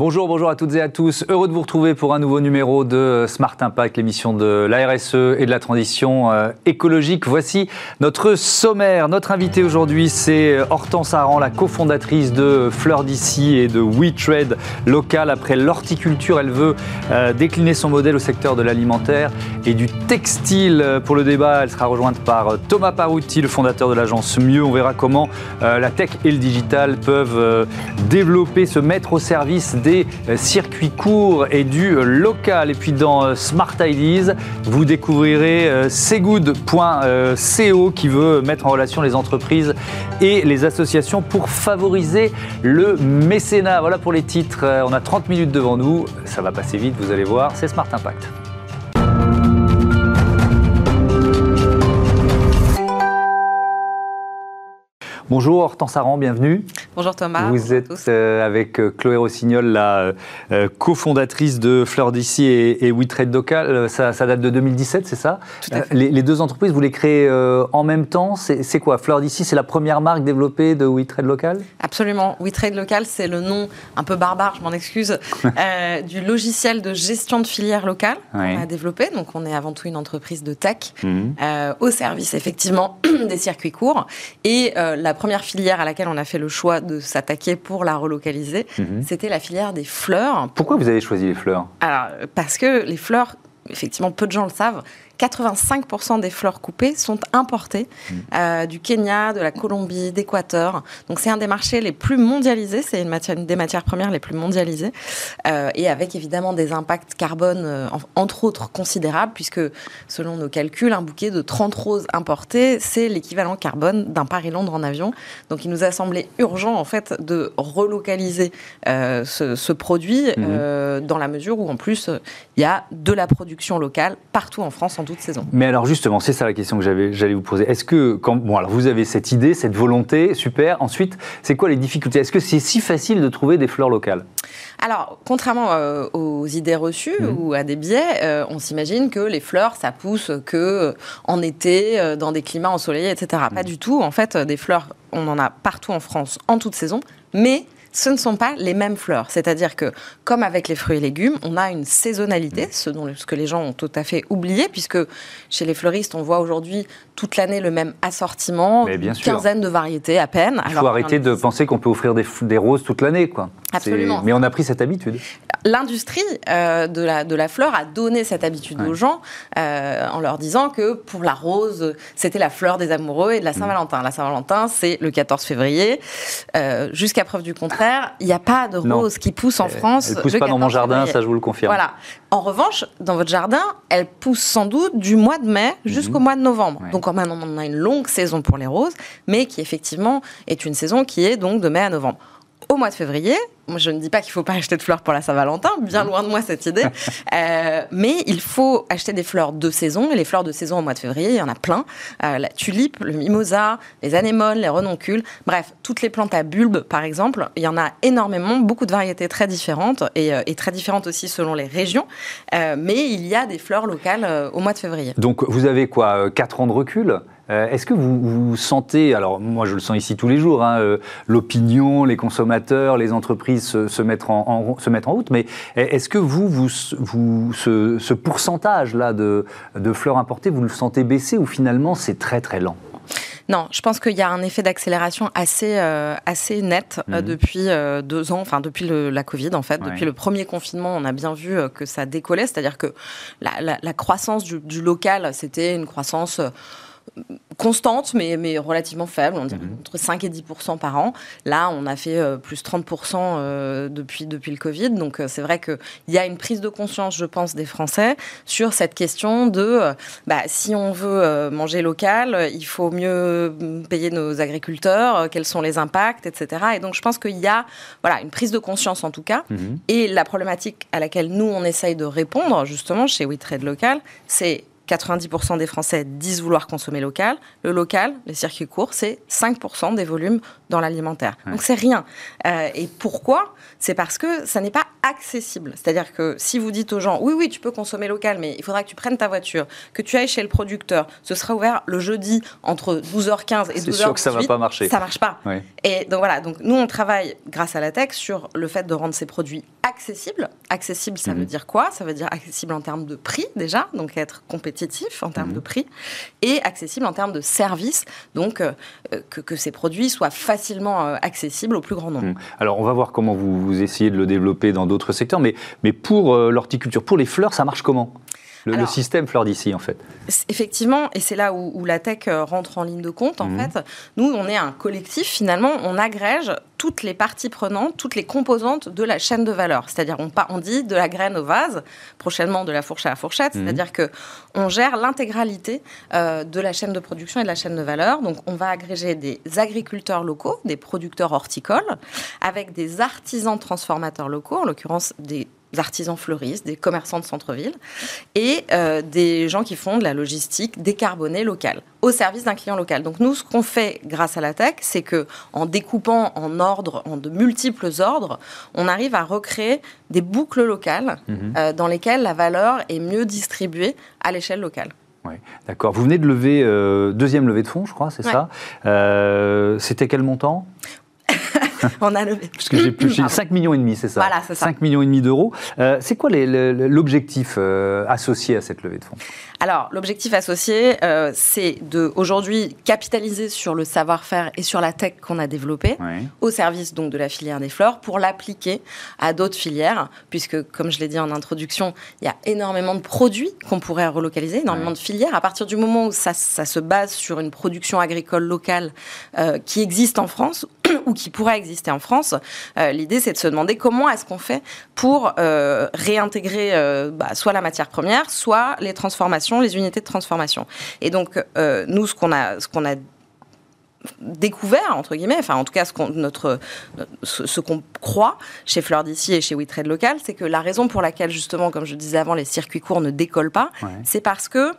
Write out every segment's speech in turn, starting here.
Bonjour, bonjour à toutes et à tous. Heureux de vous retrouver pour un nouveau numéro de Smart Impact, l'émission de la RSE et de la transition euh, écologique. Voici notre sommaire. Notre invité aujourd'hui, c'est Hortense Aran, la cofondatrice de Fleurs d'ici et de WeTrade local. Après l'horticulture, elle veut euh, décliner son modèle au secteur de l'alimentaire et du textile. Pour le débat, elle sera rejointe par Thomas Parouti, le fondateur de l'agence Mieux. On verra comment euh, la tech et le digital peuvent développer, se mettre au service des euh, circuits courts et du euh, local. Et puis dans euh, Smart Ideas, vous découvrirez cgood.co qui veut mettre en relation les entreprises et les associations pour favoriser le mécénat. Voilà pour les titres. On a 30 minutes devant nous. Ça va passer vite, vous allez voir. C'est Smart Impact. Bonjour Hortense Aran, bienvenue. Bonjour Thomas. Vous êtes euh, avec euh, Chloé Rossignol, la euh, cofondatrice de Fleurs d'ici et, et WeTrade Local. Ça, date de 2017, c'est ça? Tout à fait. Les, deux entreprises, vous les créez en même temps? C'est quoi? Fleurs d'ici, c'est la première marque développée de WeTrade Local? Absolument. WeTrade Local, c'est le nom un peu barbare, je m'en excuse, du logiciel de gestion de filière locale qu'on a développé. Donc on est avant tout une entreprise de tech mhm. au service effectivement des circuits courts. Et la première filière à laquelle on a fait le choix de s'attaquer pour la relocaliser, mhm. c'était la filière des fleurs. Pourquoi vous avez choisi les fleurs? Alors, parce que les fleurs, effectivement, peu de gens le savent, 85% des fleurs coupées sont importées mmh. euh, du Kenya, de la Colombie, d'Équateur. Donc c'est un des marchés les plus mondialisés, c'est une, matière, des matières premières les plus mondialisées, euh, et avec évidemment des impacts carbone, euh, entre autres, considérables, puisque selon nos calculs, un bouquet de 30 roses importées, c'est l'équivalent carbone d'un Paris-Londres en avion. Donc il nous a semblé urgent, en fait, de relocaliser ce, produit mmh. dans la mesure où, en plus, il y a de la production locale partout en France en saison. Mais alors justement, c'est ça la question que j'allais vous poser. Est-ce que, quand, bon, alors vous avez cette idée, cette volonté, super. Ensuite, c'est quoi les difficultés? Est-ce que c'est si facile de trouver des fleurs locales? Alors, contrairement euh, aux idées reçues mmh. ou à des biais, euh, on s'imagine que les fleurs, ça pousse que euh, en été, dans des climats ensoleillés, etc. Pas mmh. du tout. En fait, des fleurs, on en a partout en France, en toute saison, mais ce ne sont pas les mêmes fleurs. C'est-à-dire que, comme avec les fruits et légumes, on a une saisonnalité, mm. ce, dont, ce que les gens ont tout à fait oublié, puisque chez les fleuristes, on voit aujourd'hui toute l'année le même assortiment, une quinzaine de variétés à peine. Il faut arrêter de penser qu'on peut offrir des, des roses toute l'année. quoi. Absolument. Mais on a pris cette habitude. L'industrie euh, de, la, de la fleur a donné cette habitude aux gens euh, en leur disant que pour la rose, c'était la fleur des amoureux et de la mm. Saint-Valentin. La Saint-Valentin, c'est le 14 février. Euh, jusqu'à preuve du contraire, il n'y a pas de rose qui pousse en France. Elle ne pousse pas dans mon jardin, ça je vous le confirme. Voilà. En revanche, dans votre jardin, elle pousse sans doute du mois de mai jusqu'au mhm. mois de novembre. Donc quand même, on a une longue saison pour les roses, mais qui effectivement est une saison qui est donc de mai à novembre. Au mois de février, je ne dis pas qu'il ne faut pas acheter de fleurs pour la Saint-Valentin, bien loin de moi cette idée. Euh, mais il faut acheter des fleurs de saison. Et les fleurs de saison au mois de février, il y en a plein. Euh, la tulipe, le mimosa, les anémones, les renoncules. Bref, toutes les plantes à bulbes, par exemple, il y en a énormément, beaucoup de variétés très différentes et, euh, et très différentes aussi selon les régions. mais il y a des fleurs locales au mois de février. Donc vous avez quoi 4 ans de recul? Est-ce que vous, vous, sentez, alors moi je le sens ici tous les jours, hein, l'opinion, les consommateurs, les entreprises se, mettre, en, se mettre en route. Mais est-ce que vous, vous, vous ce, pourcentage-là de, de fleurs importées, vous le sentez baisser ou finalement c'est très très lent? Non, je pense qu'il y a un effet d'accélération assez, euh, assez net euh, mhm. depuis euh, deux ans, enfin depuis la Covid en fait. Depuis le premier confinement, on a bien vu que ça décollait, c'est-à-dire que la, la, croissance du, du local, c'était une croissance constante, mais, mais relativement faible, on dirait mhm. entre 5 et 10% par an. Là, on a fait euh, plus 30 euh, depuis, depuis le Covid. Donc, euh, c'est vrai qu'il y a une prise de conscience, je pense, des Français sur cette question de bah, si on veut manger local, il faut mieux payer nos agriculteurs, quels sont les impacts, etc. Et donc, je pense qu'il y a voilà, une prise de conscience, en tout cas. Mhm. Et la problématique à laquelle nous, on essaye de répondre, justement, chez WeTrade Local, c'est 90% des Français disent vouloir consommer local. Le local, les circuits courts, c'est 5% des volumes dans l'alimentaire. Donc c'est rien. Euh, et pourquoi? C'est parce que ça n'est pas accessible. C'est-à-dire que si vous dites aux gens, oui, oui, tu peux consommer local, mais il faudra que tu prennes ta voiture, que tu ailles chez le producteur, ce sera ouvert le jeudi entre 12h15 et 12h18. C'est sûr que ça va pas marcher. Ça marche pas. Et donc voilà, donc nous on travaille grâce à la tech sur le fait de rendre ces produits accessibles accessible. Accessible, ça veut mhm. dire quoi? Ça veut dire accessible en termes de prix déjà, donc être compétitif en termes de mhm. prix, et accessible en termes de service, donc euh, que, que, ces produits soient facilement euh, accessibles au plus grand nombre. Mhm. Alors on va voir comment vous, vous, essayez de le développer dans d'autres secteurs, mais, mais pour l'horticulture, pour les fleurs, ça marche comment? Le, système fleur d'ici, en fait. Effectivement, et c'est là où, la tech euh, rentre en ligne de compte, en mhm. fait. Nous, on est un collectif, finalement, on agrège toutes les parties prenantes, toutes les composantes de la chaîne de valeur. C'est-à-dire, on, on dit de la graine au vase, prochainement de la fourche à la fourchette, mhm. c'est-à-dire que on gère l'intégralité euh, de la chaîne de production et de la chaîne de valeur. Donc, on va agréger des agriculteurs locaux, des producteurs horticoles, avec des artisans transformateurs locaux, en l'occurrence des artisans fleuristes, des commerçants de centre-ville et euh, des gens qui font de la logistique décarbonée locale au service d'un client local. Donc nous, ce qu'on fait grâce à la tech, c'est que en découpant en ordre, en de multiples ordres, on arrive à recréer des boucles locales mhm. euh, dans lesquelles la valeur est mieux distribuée à l'échelle locale. Oui, d'accord. Vous venez de lever, euh, deuxième levée de fonds, je crois, c'est ça? C'était quel montant? on a levé. Parce que j'ai plus 5 millions et demi, c'est ça Voilà, c'est ça. 5 millions et demi d'euros. Euh, c'est quoi l'objectif euh, associé à cette levée de fonds? Alors, l'objectif associé, euh, c'est de aujourd'hui capitaliser sur le savoir-faire et sur la tech qu'on a développée au service donc de la filière des fleurs pour l'appliquer à d'autres filières, puisque comme je l'ai dit en introduction, il y a énormément de produits qu'on pourrait relocaliser, énormément de filières. À partir du moment où ça, ça, se base sur une production agricole locale qui existe en France ou qui pourrait exister en France. Euh, l'idée, c'est de se demander comment est-ce qu'on fait pour euh, réintégrer euh, bah, soit la matière première, soit les transformations, les unités de transformation. Et donc, nous, ce qu'on a, ce qu'on a découvert entre guillemets, enfin en tout cas ce qu'on notre ce, qu'on croit chez Fleur d'ici et chez WeTrade Local, c'est que la raison pour laquelle justement, comme je disais avant, les circuits courts ne décollent pas, c'est parce que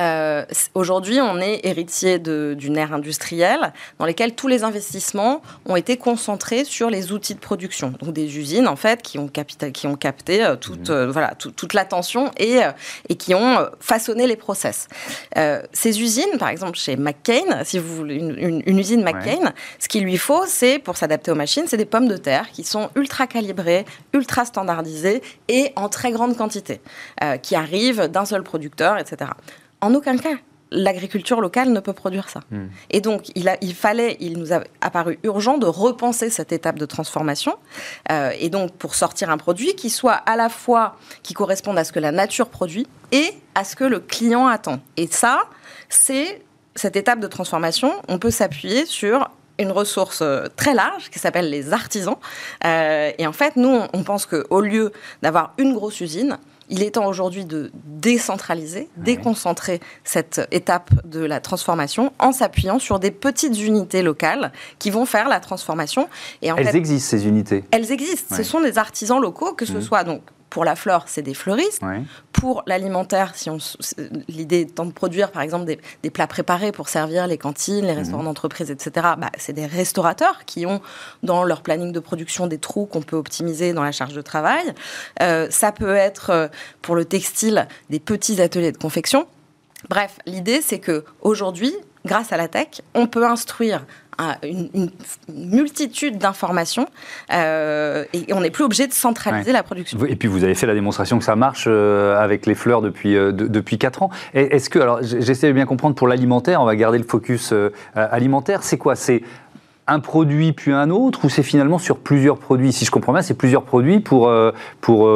euh, aujourd'hui, on est héritier d'une ère industrielle dans laquelle tous les investissements ont été concentrés sur les outils de production, donc des usines en fait qui ont, qui ont capté euh, toute, mmh. euh, voilà, toute l'attention et, et qui ont façonné les process. ces usines, par exemple chez McCain, si vous voulez une, usine McCain, ce qu'il lui faut, c'est pour s'adapter aux machines, c'est des pommes de terre qui sont ultra calibrées, ultra standardisées et en très grande quantité, qui arrivent d'un seul producteur, etc en aucun cas, l'agriculture locale ne peut produire ça. Hmm. Et donc, il, a, il, fallait, il nous a apparu urgent de repenser cette étape de transformation. Euh, et donc, pour sortir un produit qui soit à la fois, qui corresponde à ce que la nature produit et à ce que le client attend. Et ça, c'est cette étape de transformation. On peut s'appuyer sur une ressource euh, très large qui s'appelle les artisans. Euh, et en fait, nous, on pense qu'au lieu d'avoir une grosse usine, il est temps aujourd'hui de décentraliser, déconcentrer cette étape de la transformation en s'appuyant sur des petites unités locales qui vont faire la transformation. Et elles existent, ces unités Elles existent. Ce sont des artisans locaux, que ce mmh. soit donc pour la flore, c'est des fleuristes. Pour l'alimentaire, si on, l'idée étant de produire, par exemple, des, plats préparés pour servir les cantines, les restaurants mhm. d'entreprise, etc., bah, c'est des restaurateurs qui ont dans leur planning de production des trous qu'on peut optimiser dans la charge de travail. Euh, ça peut être, euh, pour le textile, des petits ateliers de confection. Bref, l'idée, c'est que aujourd'hui, grâce à la tech, on peut instruire une, multitude d'informations euh, et on n'est plus obligé de centraliser la production. Et puis vous avez fait la démonstration que ça marche euh, avec les fleurs depuis, euh, depuis 4 ans. Est-ce que, alors j'essaie de bien comprendre pour l'alimentaire, on va garder le focus alimentaire, c'est quoi? C'est un produit puis un autre ou c'est finalement sur plusieurs produits? Si je comprends bien, c'est plusieurs produits pour, pour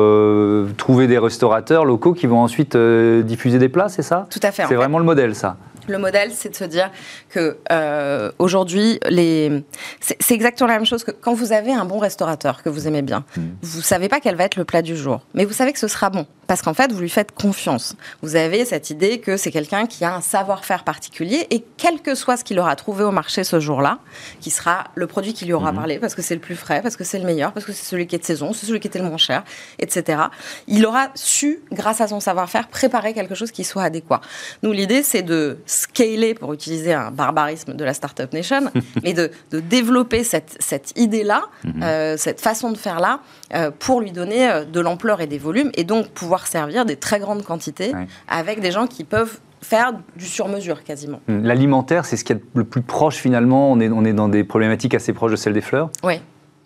trouver des restaurateurs locaux qui vont ensuite diffuser des plats, c'est ça? Tout à fait. C'est vraiment le modèle, ça le modèle, c'est de se dire que euh, aujourd'hui, les... c'est exactement la même chose que quand vous avez un bon restaurateur que vous aimez bien. Vous hmm. Vous savez pas quel va être le plat du jour, mais vous savez que ce sera bon parce qu'en fait, vous lui faites confiance. Vous avez cette idée que c'est quelqu'un qui a un savoir-faire particulier et quel que soit ce qu'il aura trouvé au marché ce jour-là, qui sera le produit qui lui aura hmm. parlé parce que c'est le plus frais, parce que c'est le meilleur, parce que c'est celui qui est de saison, c'est celui qui était le moins cher, etc. Il aura su, grâce à son savoir-faire, préparer quelque chose qui soit adéquat. Nous, l'idée, c'est de scaler, pour utiliser un barbarisme de la Startup Nation, mais de, développer cette, cette idée-là, mhm. euh, cette façon de faire-là, euh, pour lui donner euh, de l'ampleur et des volumes, et donc pouvoir servir des très grandes quantités avec des gens qui peuvent faire du sur-mesure quasiment. L'alimentaire, c'est ce qui est le plus proche finalement, on est, on est dans des problématiques assez proches de celles des fleurs Oui.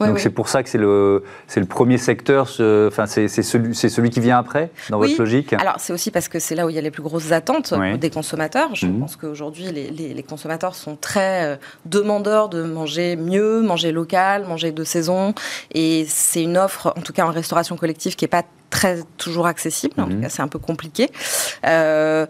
Donc c'est pour ça que c'est le, c'est le premier secteur, enfin c'est, celui, c'est celui qui vient après, dans votre logique? Alors c'est aussi parce que c'est là où il y a les plus grosses attentes des consommateurs. Je mhm. pense qu'aujourd'hui les, les, consommateurs sont très euh, demandeurs de manger mieux, manger local, manger de saison. Et c'est une offre, en tout cas en restauration collective, qui n'est pas très toujours accessible. En tout mhm. cas, c'est un peu compliqué. Euh,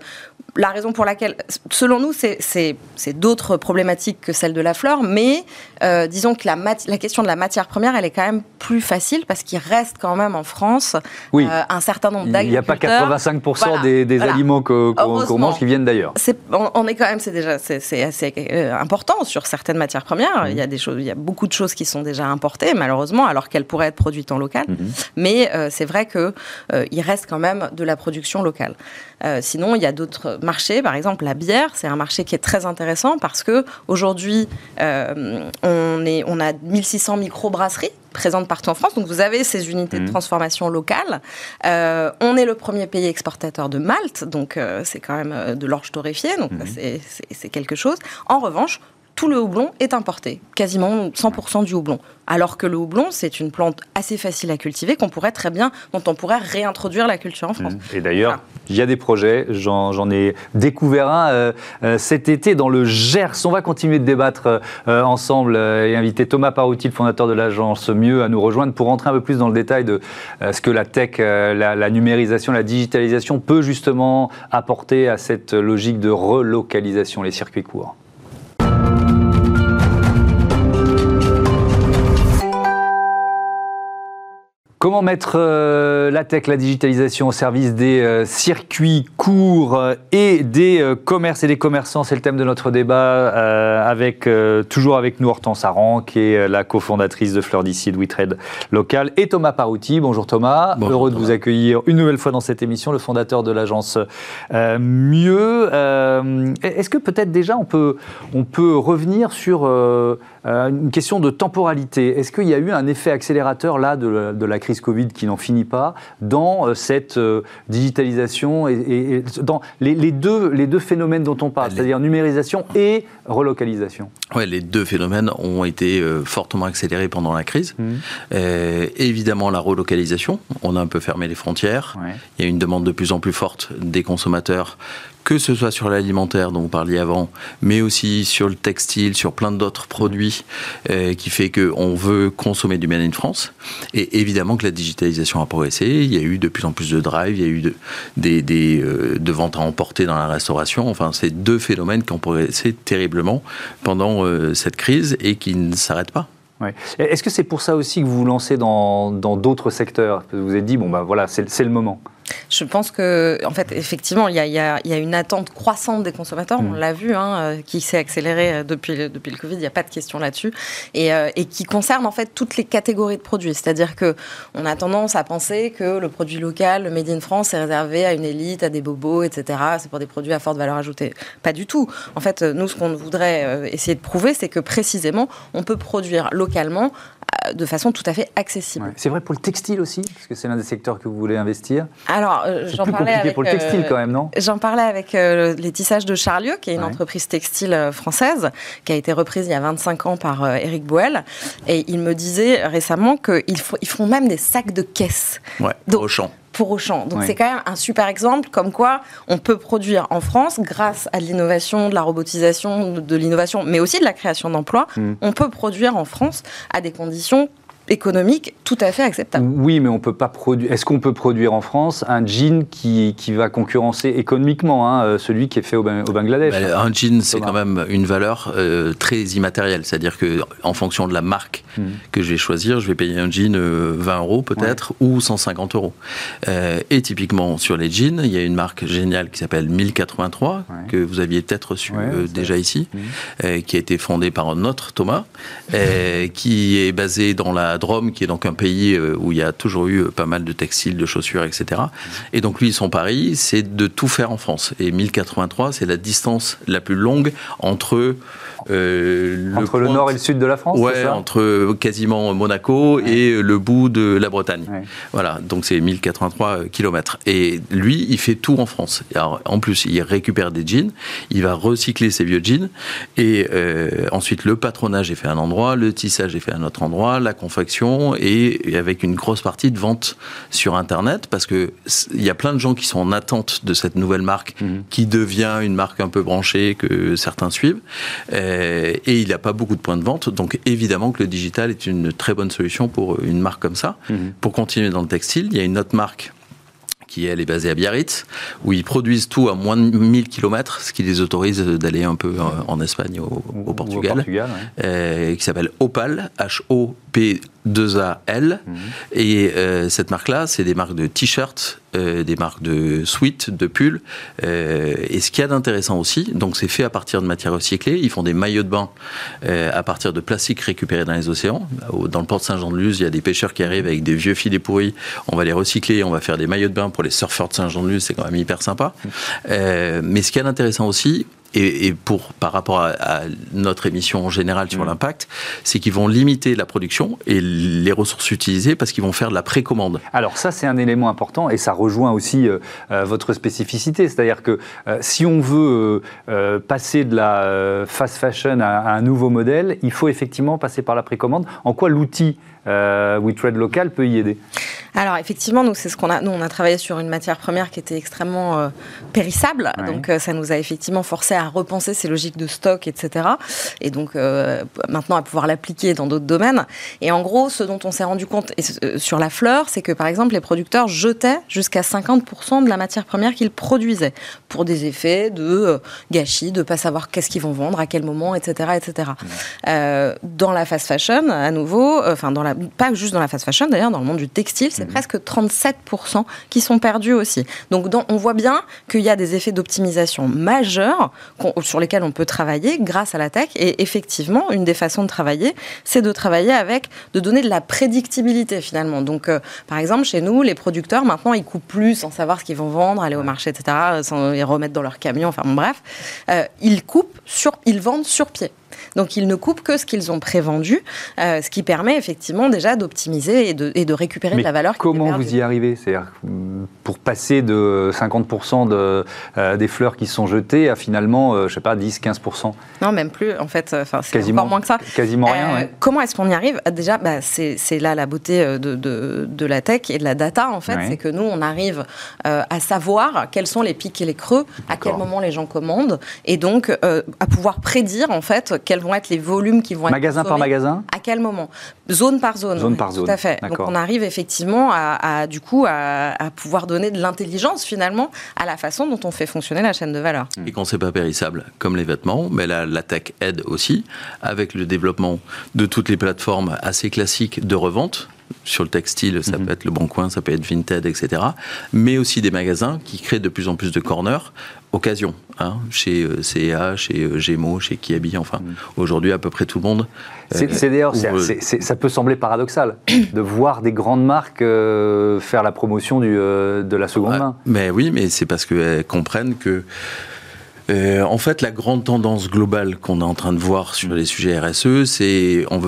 la raison pour laquelle, selon nous, c'est d'autres problématiques que celle de la flore, mais euh, disons que la, la, question de la matière première, elle est quand même plus facile parce qu'il reste quand même en France oui. Euh, un certain nombre d'agriculteurs. Il n'y a pas 85% des, aliments qu'on mange qui viennent d'ailleurs. On, est quand même, c'est déjà c'est assez euh, important sur certaines matières premières. Il y a des choses, il y a beaucoup de choses qui sont déjà importées malheureusement, alors qu'elles pourraient être produites en local. Mhm. Mais c'est vrai que il reste quand même de la production locale. sinon, il y a d'autres marchés, par exemple la bière, c'est un marché qui est très intéressant parce que aujourd'hui, on, est, on a 1600 micro-brasseries présentes partout en France. Donc vous avez ces unités de mmh. transformation locales. Euh, on est le premier pays exportateur de Malte, donc euh, c'est quand même euh, de l'orge torréfiée, donc mmh. c'est quelque chose. En revanche, tout le houblon est importé, quasiment 100% du houblon. Alors que le houblon, c'est une plante assez facile à cultiver, qu'on pourrait très bien, dont on pourrait réintroduire la culture en France. Mmh. Et d'ailleurs, il y a des projets, j'en ai découvert un euh, euh, cet été dans le Gers. On va continuer de débattre euh, ensemble et inviter Thomas Parouti, le fondateur de l'agence Mieux, à nous rejoindre pour rentrer un peu plus dans le détail de ce que la tech, la, la numérisation, la digitalisation peut justement apporter à cette logique de relocalisation, les circuits courts. Comment mettre euh, la tech, la digitalisation au service des euh, circuits courts euh, et des commerces et des commerçants? C'est le thème de notre débat, avec toujours avec nous Hortense Aran, qui est la cofondatrice de Fleur d'ici, de WeTrade Local, et Thomas Parouti. Bonjour Thomas, heureux de vous accueillir une nouvelle fois dans cette émission, le fondateur de l'agence Mieux. Est-ce que peut-être déjà on peut, on peut revenir sur une question de temporalité. Est-ce qu'il y a eu un effet accélérateur là de, de la crise Covid qui n'en finit pas, dans euh, cette euh, digitalisation et, dans les, deux, les deux phénomènes dont on parle, c'est-à-dire numérisation et relocalisation les deux phénomènes ont été euh, fortement accélérés pendant la crise. Mmh. évidemment, la relocalisation, on a un peu fermé les frontières. Il y a une demande de plus en plus forte des consommateurs que ce soit sur l'alimentaire dont vous parliez avant, mais aussi sur le textile, sur plein d'autres produits, euh, qui fait qu'on veut consommer du Made in France. Et évidemment que la digitalisation a progressé. Il y a eu de plus en plus de drive, il y a eu de, des, des euh, de ventes à emporter dans la restauration. Enfin, c'est deux phénomènes qui ont progressé terriblement pendant euh, cette crise et qui ne s'arrêtent pas. Est-ce que c'est pour ça aussi que vous vous lancez dans d'autres secteurs? Vous vous êtes dit, bon, ben voilà, c'est le moment je pense que, en fait, effectivement, il y a, une attente croissante des consommateurs, on mm. l'a vu, hein, euh, qui s'est accélérée euh, depuis, depuis le Covid, il n'y a pas de question là-dessus, euh, et, qui concerne en fait toutes les catégories de produits. C'est-à-dire que on a tendance à penser que le produit local, le Made in France, est réservé à une élite, à des bobos, etc. C'est pour des produits à forte valeur ajoutée. Pas du tout. En fait, nous, ce qu'on voudrait essayer de prouver, c'est que précisément, on peut produire localement de façon tout à fait accessible. C'est vrai pour le textile aussi, parce que c'est l'un des secteurs que vous voulez investir. Alors, euh, j'en parlais avec, pour le textile quand même, non? J'en parlais avec euh, les tissages de Charlieu, qui est une entreprise textile euh, française, qui a été reprise il y a 25 ans par Eric Boel, et il me disait récemment qu'ils font même des sacs de caisse. Ouais, Donc, au champ pour Auchan. Donc c'est quand même un super exemple comme quoi on peut produire en France grâce à l'innovation, de la robotisation, de l'innovation, mais aussi de la création d'emplois. Mm. On peut produire en France à des conditions économique tout à fait acceptable. Oui, mais on peut pas produire. Est-ce qu'on peut produire en France un jean qui, qui va concurrencer économiquement hein, euh, celui qui est fait au, Bangladesh? Bah, Un jean, c'est quand même une valeur euh, très immatérielle. C'est-à-dire que en fonction de la marque hmm. que je vais choisir, je vais payer un jean 20 euh, euros peut-être ou 150 euros. et typiquement sur les jeans, il y a une marque géniale qui s'appelle 1083 que vous aviez peut-être reçu déjà ici, hmm. qui a été fondée par un autre Thomas, qui est basé dans la Drôme, qui est donc un pays euh, où il y a toujours eu pas mal de textiles, de chaussures, etc. Et donc lui, son pari, c'est de tout faire en France. Et 1083, c'est la distance la plus longue entre euh, entre le, nord et le sud de la France Ouais, entre quasiment Monaco et le bout de la Bretagne. Voilà, donc c'est 1083 km. Et lui, il fait tout en France. Alors, en plus, il récupère des jeans, il va recycler ses vieux jeans, et euh, ensuite le patronage est fait à un endroit, le tissage est fait à un autre endroit, la confection et, avec une grosse partie de vente sur Internet parce que il y a plein de gens qui sont en attente de cette nouvelle marque mhm. qui devient une marque un peu branchée que certains suivent et il n'y a pas beaucoup de points de vente. Donc évidemment que le digital est une très bonne solution pour une marque comme ça. Mhm. Pour continuer dans le textile, il y a une autre marque qui elle est basée à Biarritz, où ils produisent tout à moins de 1000 km, ce qui les autorise d'aller un peu en, Espagne, au, au Portugal, euh, qui s'appelle Opal, H-O-P 2AL. Mhm. Et euh, cette marque-là, c'est des marques de t-shirts, euh, des marques de sweats, de pulls. Euh, et ce qu'il y a d'intéressant aussi, donc c'est fait à partir de matières recyclées. Ils font des maillots de bain à partir de plastique récupéré dans les océans. Dans le port de Saint-Jean-de-Luz, il y a des pêcheurs qui arrivent avec des vieux filets pourris. On va les recycler, on va faire des maillots de bain pour les surfeurs de Saint-Jean-de-Luz. C'est quand même hyper sympa. Mhm. mais ce qu'il y a d'intéressant aussi, et, pour, par rapport à, notre émission en général sur mm. l'impact, c'est qu'ils vont limiter la production et les ressources utilisées parce qu'ils vont faire de la précommande. Alors ça, c'est un élément important et ça rejoint aussi euh, euh, votre spécificité. C'est-à-dire que euh, si on veut passer de la fast fashion à, un nouveau modèle, il faut effectivement passer par la précommande. En quoi l'outil WeTrade Local peut y aider alors effectivement, nous c'est ce qu'on a. Nous on a travaillé sur une matière première qui était extrêmement euh, périssable, donc euh, ça nous a effectivement forcé à repenser ces logiques de stock, etc. Et donc euh, maintenant à pouvoir l'appliquer dans d'autres domaines. Et en gros, ce dont on s'est rendu compte sur la fleur, c'est que par exemple les producteurs jetaient jusqu'à 50% de la matière première qu'ils produisaient pour des effets de gâchis, de pas savoir qu'est-ce qu'ils vont vendre, à quel moment, etc., etc. dans la fast fashion, à nouveau, enfin dans la pas juste dans la fast fashion d'ailleurs, dans le monde du textile c'est mhm. presque 37% qui sont perdus aussi. Donc on voit bien qu'il y a des effets d'optimisation majeurs sur lesquels on peut travailler grâce à la tech. Et effectivement, une des façons de travailler, c'est de travailler avec, de donner de la prédictibilité finalement. Donc euh, par exemple, chez nous, les producteurs, maintenant, ils coupent plus sans savoir ce qu'ils vont vendre, aller au marché, etc., sans les remettre dans leur camion, enfin bref. Euh, ils coupent, sur, ils vendent sur pied. Donc ils ne coupent que ce qu'ils ont prévendu, euh, ce qui permet effectivement déjà d'optimiser et de, et de, récupérer de la valeur. Comment vous y arrivez? C'est-à-dire pour passer de 50% de, euh, des fleurs qui sont jetées à finalement, euh, je sais pas, 10-15% Non, même plus en fait. Enfin, c'est encore moins que ça. Quasiment rien. Comment est-ce qu'on y arrive? Déjà, bah, c'est là la beauté de, de, de, la tech et de la data en fait, c'est que nous on arrive à savoir quels sont les pics et les creux, à quel moment les gens commandent, et donc à pouvoir prédire en fait quels vont être les volumes qui vont être magasin par magasin À quel moment Zone par zone. Zone par zone. Tout à fait. Donc on arrive effectivement à, du coup à, pouvoir donner de l'intelligence finalement à la façon dont on fait fonctionner la chaîne de valeur. Et quand c'est pas périssable, comme les vêtements, mais là la tech aide aussi avec le développement de toutes les plateformes assez classiques de revente sur le textile, ça mhm. peut être le Bon Coin, ça peut être Vinted, etc. Mais aussi des magasins qui créent de plus en plus de corners occasion, hein, chez euh, CA, chez euh, Gémeaux, chez Kiabi, enfin, mm. aujourd'hui à peu près tout le monde. C'est euh, d'ailleurs, ça peut sembler paradoxal de voir des grandes marques faire la promotion du, de la seconde main. Mais oui, mais c'est parce qu'elles comprennent que en fait, la grande tendance globale qu'on est en train de voir sur les sujets RSE, c'est on,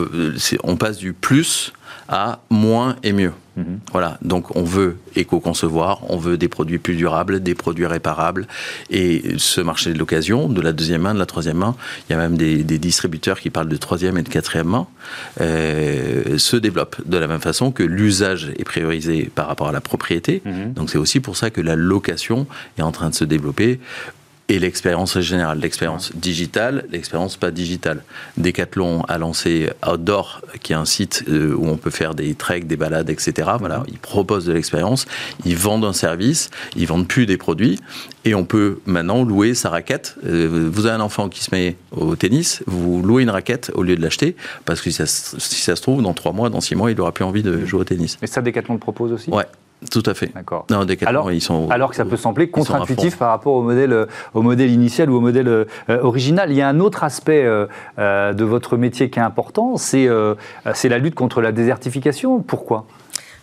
on passe du plus à moins et mieux. Mhm. Voilà, donc on veut éco-concevoir, on veut des produits plus durables, des produits réparables. Et ce marché de l'occasion, de la deuxième main, de la troisième main, il y a même des, distributeurs qui parlent de troisième et de quatrième main, euh, se développe de la même façon que l'usage est priorisé par rapport à la propriété. Mhm. Donc c'est aussi pour ça que la location est en train de se développer et l'expérience générale, l'expérience digitale, l'expérience pas digitale. Decathlon a lancé Outdoor, qui est un site euh, où on peut faire des treks, des balades, etc. Voilà, ils proposent de l'expérience, ils vendent un service, ils vendent plus des produits, et on peut maintenant louer sa raquette. Euh, vous avez un enfant qui se met au tennis, vous louez une raquette au lieu de l'acheter, parce que si ça, si ça, se trouve, dans trois mois, dans six mois, il n'aura plus envie de jouer au tennis. Et ça, Decathlon le propose aussi? Ouais. Tout à fait. D'accord. alors, ils sont, alors que ça peut sembler contre-intuitif par rapport au modèle, euh, au modèle initial ou au modèle euh, original. Il y a un autre aspect euh, de votre métier qui est important, c'est la lutte contre la désertification. Pourquoi?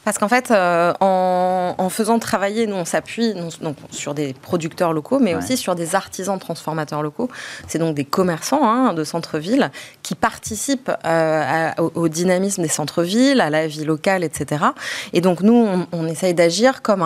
Parce qu'en fait, euh, en, faisant travailler, nous, on s'appuie donc, sur des producteurs locaux, mais aussi sur des artisans transformateurs locaux. C'est donc des commerçants hein, de centre-ville qui participent euh, au, dynamisme des centres-villes, à la vie locale, etc. Et donc, nous, on, essaye d'agir comme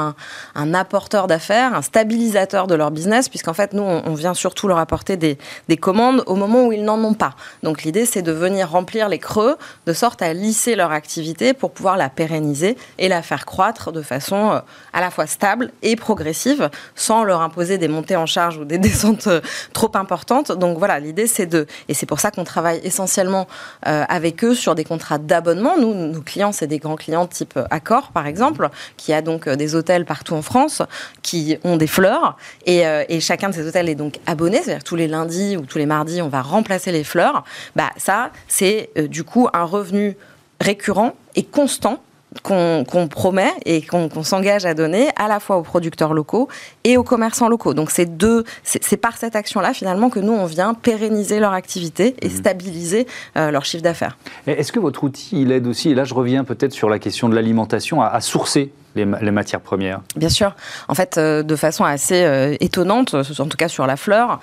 un, apporteur d'affaires, un stabilisateur de leur business, puisqu'en fait, nous, on, vient surtout leur apporter des, des commandes au moment où ils n'en ont pas. Donc, l'idée, c'est de venir remplir les creux de sorte à lisser leur activité pour pouvoir la pérenniser et la faire croître de façon euh, à la fois stable et progressive, sans leur imposer des montées en charge ou des descentes euh, trop importantes. Donc voilà, l'idée c'est de, et c'est pour ça qu'on travaille essentiellement euh, avec eux sur des contrats d'abonnement. Nous, nos clients, c'est des grands clients type Accor, par exemple, qui a donc des hôtels partout en France, qui ont des fleurs, et, chacun de ces hôtels est donc abonné, c'est-à-dire tous les lundis ou tous les mardis, on va remplacer les fleurs. Bah ça, c'est du coup un revenu récurrent et constant qu'on promet et qu'on s'engage à donner à la fois aux producteurs locaux et aux commerçants locaux. Donc c'est deux, c'est par cette action-là finalement que nous on vient pérenniser leur activité et mmh. stabiliser euh, leur chiffre d'affaires. Est-ce que votre outil il aide aussi, et là je reviens peut-être sur la question de l'alimentation, à, sourcer les, matières premières Bien sûr. En fait, euh, de façon assez euh, étonnante, en tout cas sur la fleur,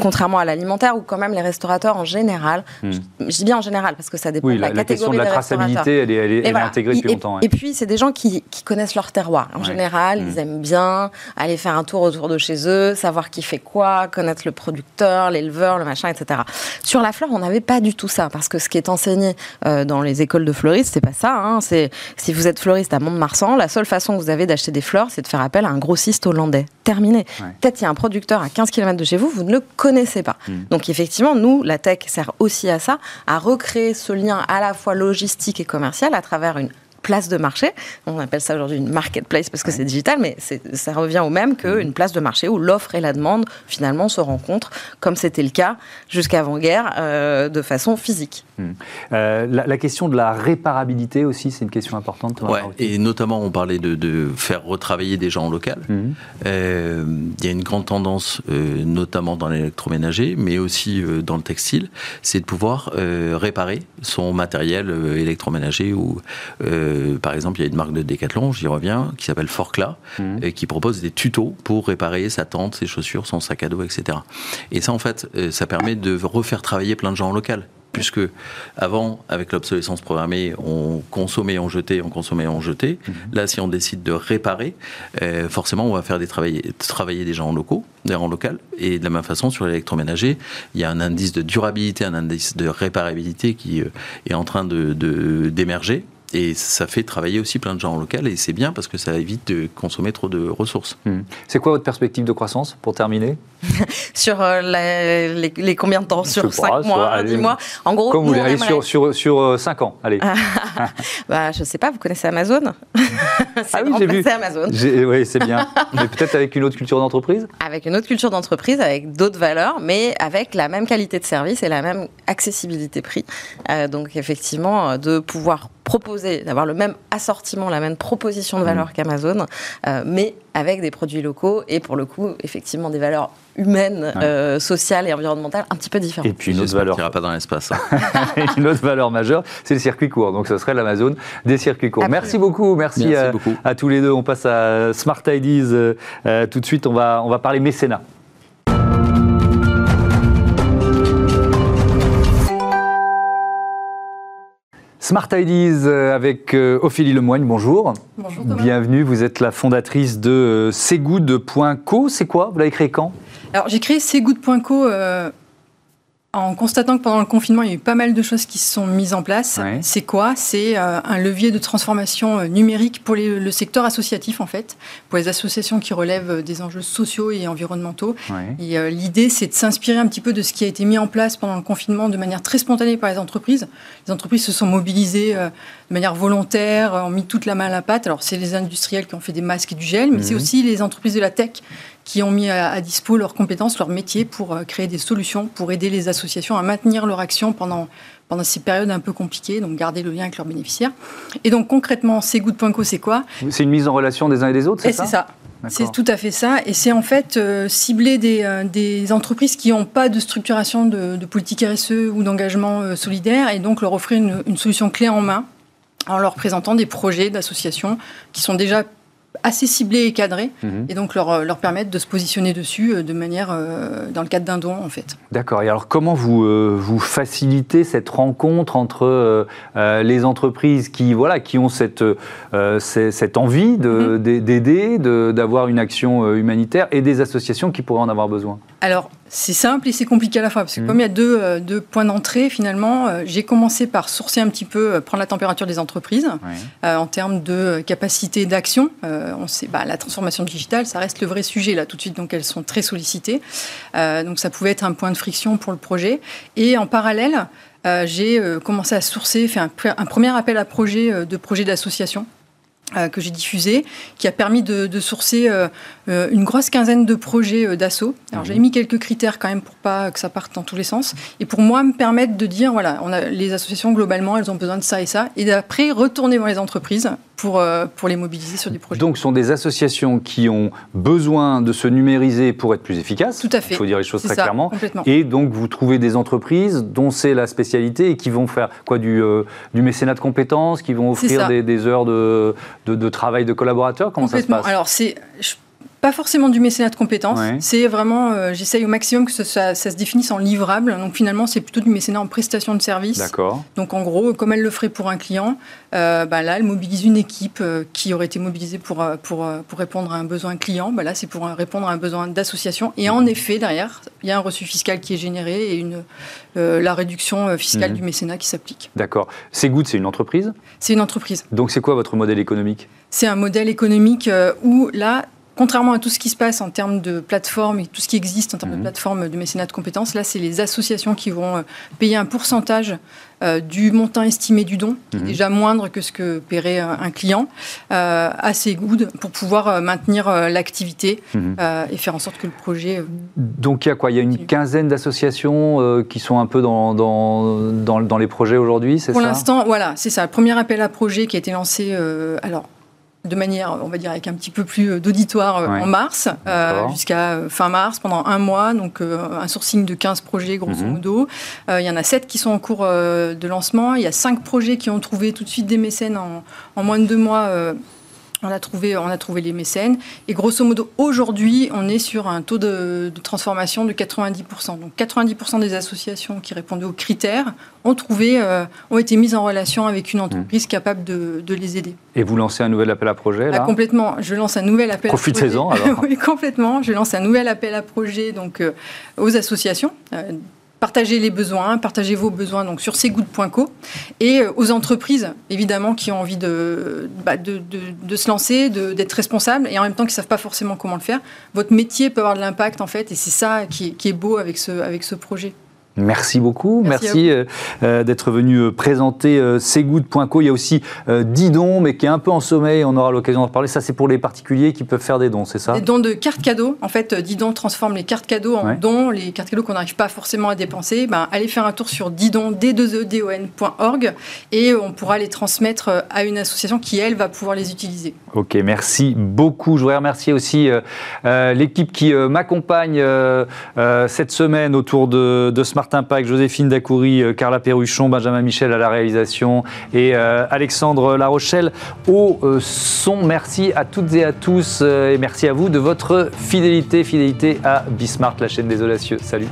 contrairement à l'alimentaire, où quand même les restaurateurs en général, mmh. je, dis bien en général parce que ça dépend de la, la catégorie question de la traçabilité, elle est, elle est, intégrée depuis longtemps. Et puis, c'est des gens qui, connaissent leur terroir. En général, ils mmh. aiment bien aller faire un tour autour de chez eux, savoir qui fait quoi, connaître le producteur, l'éleveur, le machin, etc. Sur la fleur, on n'avait pas du tout ça, parce que ce qui est enseigné euh, dans les écoles de fleuristes, c'est pas ça. Hein. c'est si vous êtes fleuriste à La seule façon que vous avez d'acheter des fleurs, c'est de faire appel à un grossiste hollandais. Terminé. Peut-être il y a un producteur à 15 km de chez vous, vous ne le connaissez pas. Mmh. Donc effectivement, nous, la tech sert aussi à ça, à recréer ce lien à la fois logistique et commercial à travers une place de marché. On appelle ça aujourd'hui une marketplace parce que c'est digital, mais ça revient au même qu'une mhm. place de marché où l'offre et la demande finalement se rencontrent, comme c'était le cas jusqu'avant-guerre, euh, de façon physique. Mhm. Euh, la, question de la réparabilité aussi, c'est une question importante. Ouais, et notamment, on parlait de, faire retravailler des gens en local. Mhm. Euh, il y a une grande tendance, notamment dans l'électroménager, mais aussi dans le textile, c'est de pouvoir réparer son matériel électroménager ou euh, par exemple, il y a une marque de Decathlon, j'y reviens, qui s'appelle Forcla, mhm. et qui propose des tutos pour réparer sa tente, ses chaussures, son sac à dos, etc. Et ça, en fait, euh, ça permet de refaire travailler plein de gens en local puisque avant, avec l'obsolescence programmée, on consommait, on jetait, on consommait, on jetait. Mhm. Là, si on décide de réparer, euh, forcément, on va faire des travailler, travailler des gens en locaux, en local. Et de la même façon, sur l'électroménager, il y a un indice de durabilité, un indice de réparabilité qui est en train d'émerger. De, d'émerger et ça fait travailler aussi plein de gens en local et c'est bien parce que ça évite de consommer trop de ressources. Hmm. C'est quoi votre perspective de croissance pour terminer Sur euh, les, combien de temps Sur 5 mois, 10 mois En gros, Comme vous voulez, sur, sur, sur, 5 euh, ans, allez. bah, je ne sais pas, vous connaissez Amazon Ah oui, j'ai vu. Amazon. Oui, c'est bien. mais peut-être avec une autre culture d'entreprise Avec une autre culture d'entreprise, avec d'autres valeurs, mais avec la même qualité de service et la même accessibilité prix. Euh, donc effectivement, de pouvoir proposer, d'avoir le même assortiment, la même proposition de valeur mmh. qu'Amazon, euh, mais avec des produits locaux et pour le coup, effectivement, des valeurs humaines, euh, sociales et environnementales un petit peu différentes. Et puis une autre valeur. pas dans l'espace. Hein. une autre valeur majeure, c'est le circuit court. Donc ce serait l'Amazon des circuits courts. Merci beaucoup. Merci, à, beaucoup. à, tous les deux. On passe à Smart Ideas. Euh, tout de suite, on va, on va parler mécénat. Smart Ideas euh, avec euh, Ophélie Lemoigne, bonjour. Bonjour. Bienvenue, vous êtes la fondatrice de euh, Segood.co. C'est quoi? Vous l'avez créé quand? Alors j'ai créé Segood.co en constatant que pendant le confinement, il y a eu pas mal de choses qui se sont mises en place. C'est quoi? C'est euh, un levier de transformation euh, numérique pour le secteur associatif, en fait, pour les associations qui relèvent euh, des enjeux sociaux et environnementaux. Et l'idée, c'est de s'inspirer un petit peu de ce qui a été mis en place pendant le confinement de manière très spontanée par les entreprises. Les entreprises se sont mobilisées de manière volontaire, ont mis toute la main à la pâte. Alors, c'est les industriels qui ont fait des masques et du gel, mais c'est mhm. aussi les entreprises de la tech qui ont mis à, dispo leurs compétences, leurs métiers pour euh, créer des solutions, pour aider les associations à maintenir leur action pendant, pendant ces périodes un peu compliquées, donc garder le lien avec leurs bénéficiaires. Et donc concrètement, Co, c'est quoi? C'est une mise en relation des uns et des autres, c'est ça C'est ça? C'est tout à fait ça. Et c'est en fait euh, cibler des, euh, des, entreprises qui n'ont pas de structuration de, politique RSE ou d'engagement solidaire et donc leur offrir une, une, solution clé en main en leur présentant des projets d'associations qui sont déjà assez ciblés et cadrés, mhm. et donc leur, leur permettre de se positionner dessus euh, de manière, euh, dans le cadre d'un don, en fait. D'accord. Et alors, comment vous, euh, vous facilitez cette rencontre entre les entreprises qui, voilà, qui ont cette, cette envie mhm. d'aider, de, d'avoir une action humanitaire, et des associations qui pourraient en avoir besoin? Alors, c'est simple et c'est compliqué à la fois, parce que mmh. comme il y a deux, euh, deux points d'entrée, finalement, euh, j'ai commencé par sourcer un petit peu, euh, prendre la température des entreprises en termes de capacité d'action. on sait, bah, la transformation digitale, ça reste le vrai sujet là tout de suite, donc elles sont très sollicitées. donc ça pouvait être un point de friction pour le projet. Et en parallèle, j'ai commencé à sourcer, fait un, un, premier appel à projet de projet d'association que j'ai diffusé, qui a permis de, sourcer euh, euh, une grosse quinzaine de projets d'assaut. Alors j'ai mhm. mis quelques critères quand même pour pas que ça parte dans tous les sens, et pour moi me permettre de dire voilà, on a les associations globalement, elles ont besoin de ça et ça, et d'après retourner dans les entreprises pour, euh, pour les mobiliser sur des projets. Donc, ce sont des associations qui ont besoin de se numériser pour être plus efficaces. Tout à fait. Il faut dire les choses très clairement. Et donc, vous trouvez des entreprises dont c'est la spécialité et qui vont faire quoi du, euh, du mécénat de compétences, qui vont offrir des, des, heures de, de, travail de collaborateurs Comment ça se passe? Alors, c'est pas forcément du mécénat de compétences. C'est vraiment, euh, j'essaye au maximum que ça, se définisse en livrable. Donc finalement, c'est plutôt du mécénat en prestation de service. D'accord. Donc en gros, comme elle le ferait pour un client, euh, bah là, elle mobilise une équipe euh, qui aurait été mobilisée pour, pour, pour répondre à un besoin client. Bah là, c'est pour répondre à un besoin d'association. Et en effet, derrière, il y a un reçu fiscal qui est généré et une, la réduction fiscale mhm. du mécénat qui s'applique. D'accord. C'est Good, c'est une entreprise? C'est une entreprise. Donc c'est quoi votre modèle économique? C'est un modèle économique où là, contrairement à tout ce qui se passe en termes de plateformes et tout ce qui existe en termes de mhm. plateformes de mécénat de compétences, là, c'est les associations qui vont euh, payer un pourcentage euh, du montant estimé du don, qui est mhm. déjà moindre que ce que paierait un client, euh, assez good pour pouvoir maintenir l'activité mhm. et faire en sorte que le projet. Donc il y a quoi? Il y a une quinzaine d'associations qui sont un peu dans, dans, dans, dans les projets aujourd'hui, c'est ça? Pour l'instant, voilà, c'est ça. Le premier appel à projet qui a été lancé, alors de manière, on va dire, avec un petit peu plus d'auditoire euh, en mars, euh, jusqu'à euh, fin mars, pendant un mois, donc un sourcing de 15 projets, grosso mhm. modo. il y en a 7 qui sont en cours de lancement. Il y a 5 projets qui ont trouvé tout de suite des mécènes en, en moins de deux mois on a, trouvé, on a trouvé les mécènes. Et grosso modo, aujourd'hui, on est sur un taux de, transformation de 90%. Donc 90% des associations qui répondaient aux critères ont, trouvé, euh, ont été mises en relation avec une entreprise mmh. capable de, les aider. Et vous lancez un nouvel appel à projet là? Ah, Complètement. Je lance un nouvel appel à projet. Profitez-en alors. oui, complètement. Je lance un nouvel appel à projet donc, euh, aux associations. Euh, partagez les besoins, partagez vos besoins donc sur cgood.co et euh, aux entreprises évidemment qui ont envie de, bah, se lancer, d'être responsables et en même temps qui ne savent pas forcément comment le faire. Votre métier peut avoir de l'impact en fait et c'est ça qui, est beau avec ce projet. Merci beaucoup. Merci, euh, euh, d'être venu euh, présenter Segood.co. Il y a aussi Didon, mais qui est un peu en sommeil. On aura l'occasion d'en reparler. Ça, c'est pour les particuliers qui peuvent faire des dons, c'est ça? Des dons de cartes cadeaux. En fait, Didon transforme les cartes cadeaux en dons. Les cartes cadeaux qu'on n'arrive pas forcément à dépenser. Ben, allez faire un tour sur didon, d 2 e et on pourra les transmettre à une association qui, elle, va pouvoir les utiliser. Ok, merci beaucoup. Je voudrais remercier aussi l'équipe qui m'accompagne cette semaine autour de, de Smart Martin Pack, Joséphine Dacoury, euh, Carla Perruchon, Benjamin Michel à la réalisation et euh, Alexandre Larochelle au euh, son. Merci à toutes et à tous et merci à vous de votre fidélité, fidélité à Bismart, la chaîne des audacieux. Salut